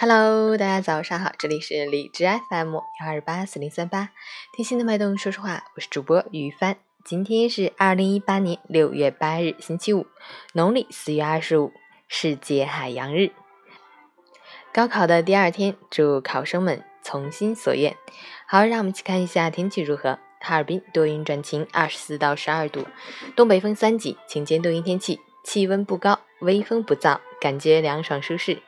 Hello，大家早上好，这里是荔枝 FM 幺二八四零三八，听心的脉动说说话，我是主播于帆。今天是二零一八年六月八日，星期五，农历四月二十五，世界海洋日。高考的第二天，祝考生们从心所愿。好，让我们一起看一下天气如何。哈尔滨多云转晴，二十四到十二度，东北风三级，晴间多云天气，气温不高，微风不燥，感觉凉爽舒适。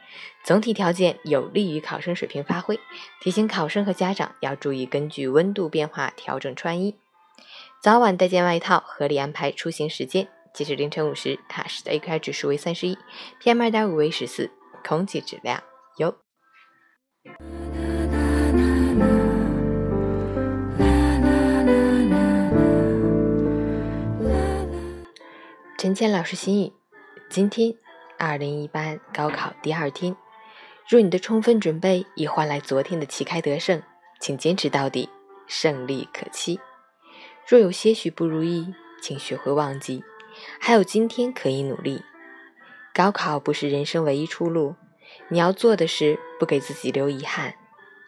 总体条件有利于考生水平发挥，提醒考生和家长要注意根据温度变化调整穿衣，早晚带件外套，合理安排出行时间。截止凌晨五时，哈市的 AQI 指数为三十一，PM 二点五为十四，空气质量优。陈谦老师心语：今天，二零一八高考第二天，若你的充分准备已换来昨天的旗开得胜，请坚持到底，胜利可期。若有些许不如意，请学会忘记，还有今天可以努力。高考不是人生唯一出路，你要做的是不给自己留遗憾。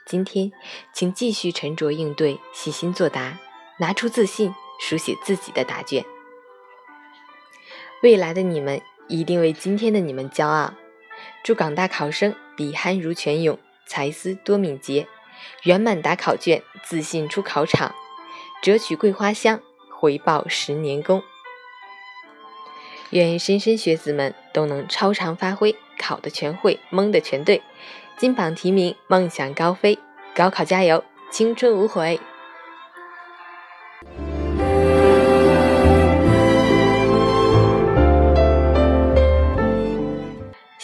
今天，请继续沉着应对，细心作答，拿出自信，书写自己的答卷。未来的你们一定为今天的你们骄傲。祝港大考生笔酣如泉涌，才思多敏捷，圆满答考卷，自信出考场，折取桂花香，回报十年功。愿莘莘学子们都能超常发挥，考的全会，蒙的全对，金榜题名，梦想高飞。高考加油，青春无悔。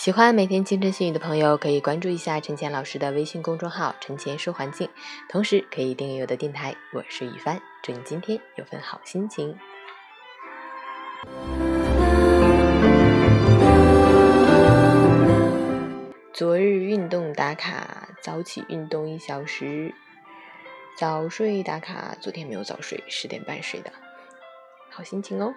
喜欢每天清晨心语的朋友，可以关注一下陈倩老师的微信公众号“陈倩说环境”，同时可以订阅我的电台。我是雨帆，祝你今天有份好心情。昨日运动打卡，早起运动一小时，早睡打卡。昨天没有早睡，十点半睡的，好心情哦。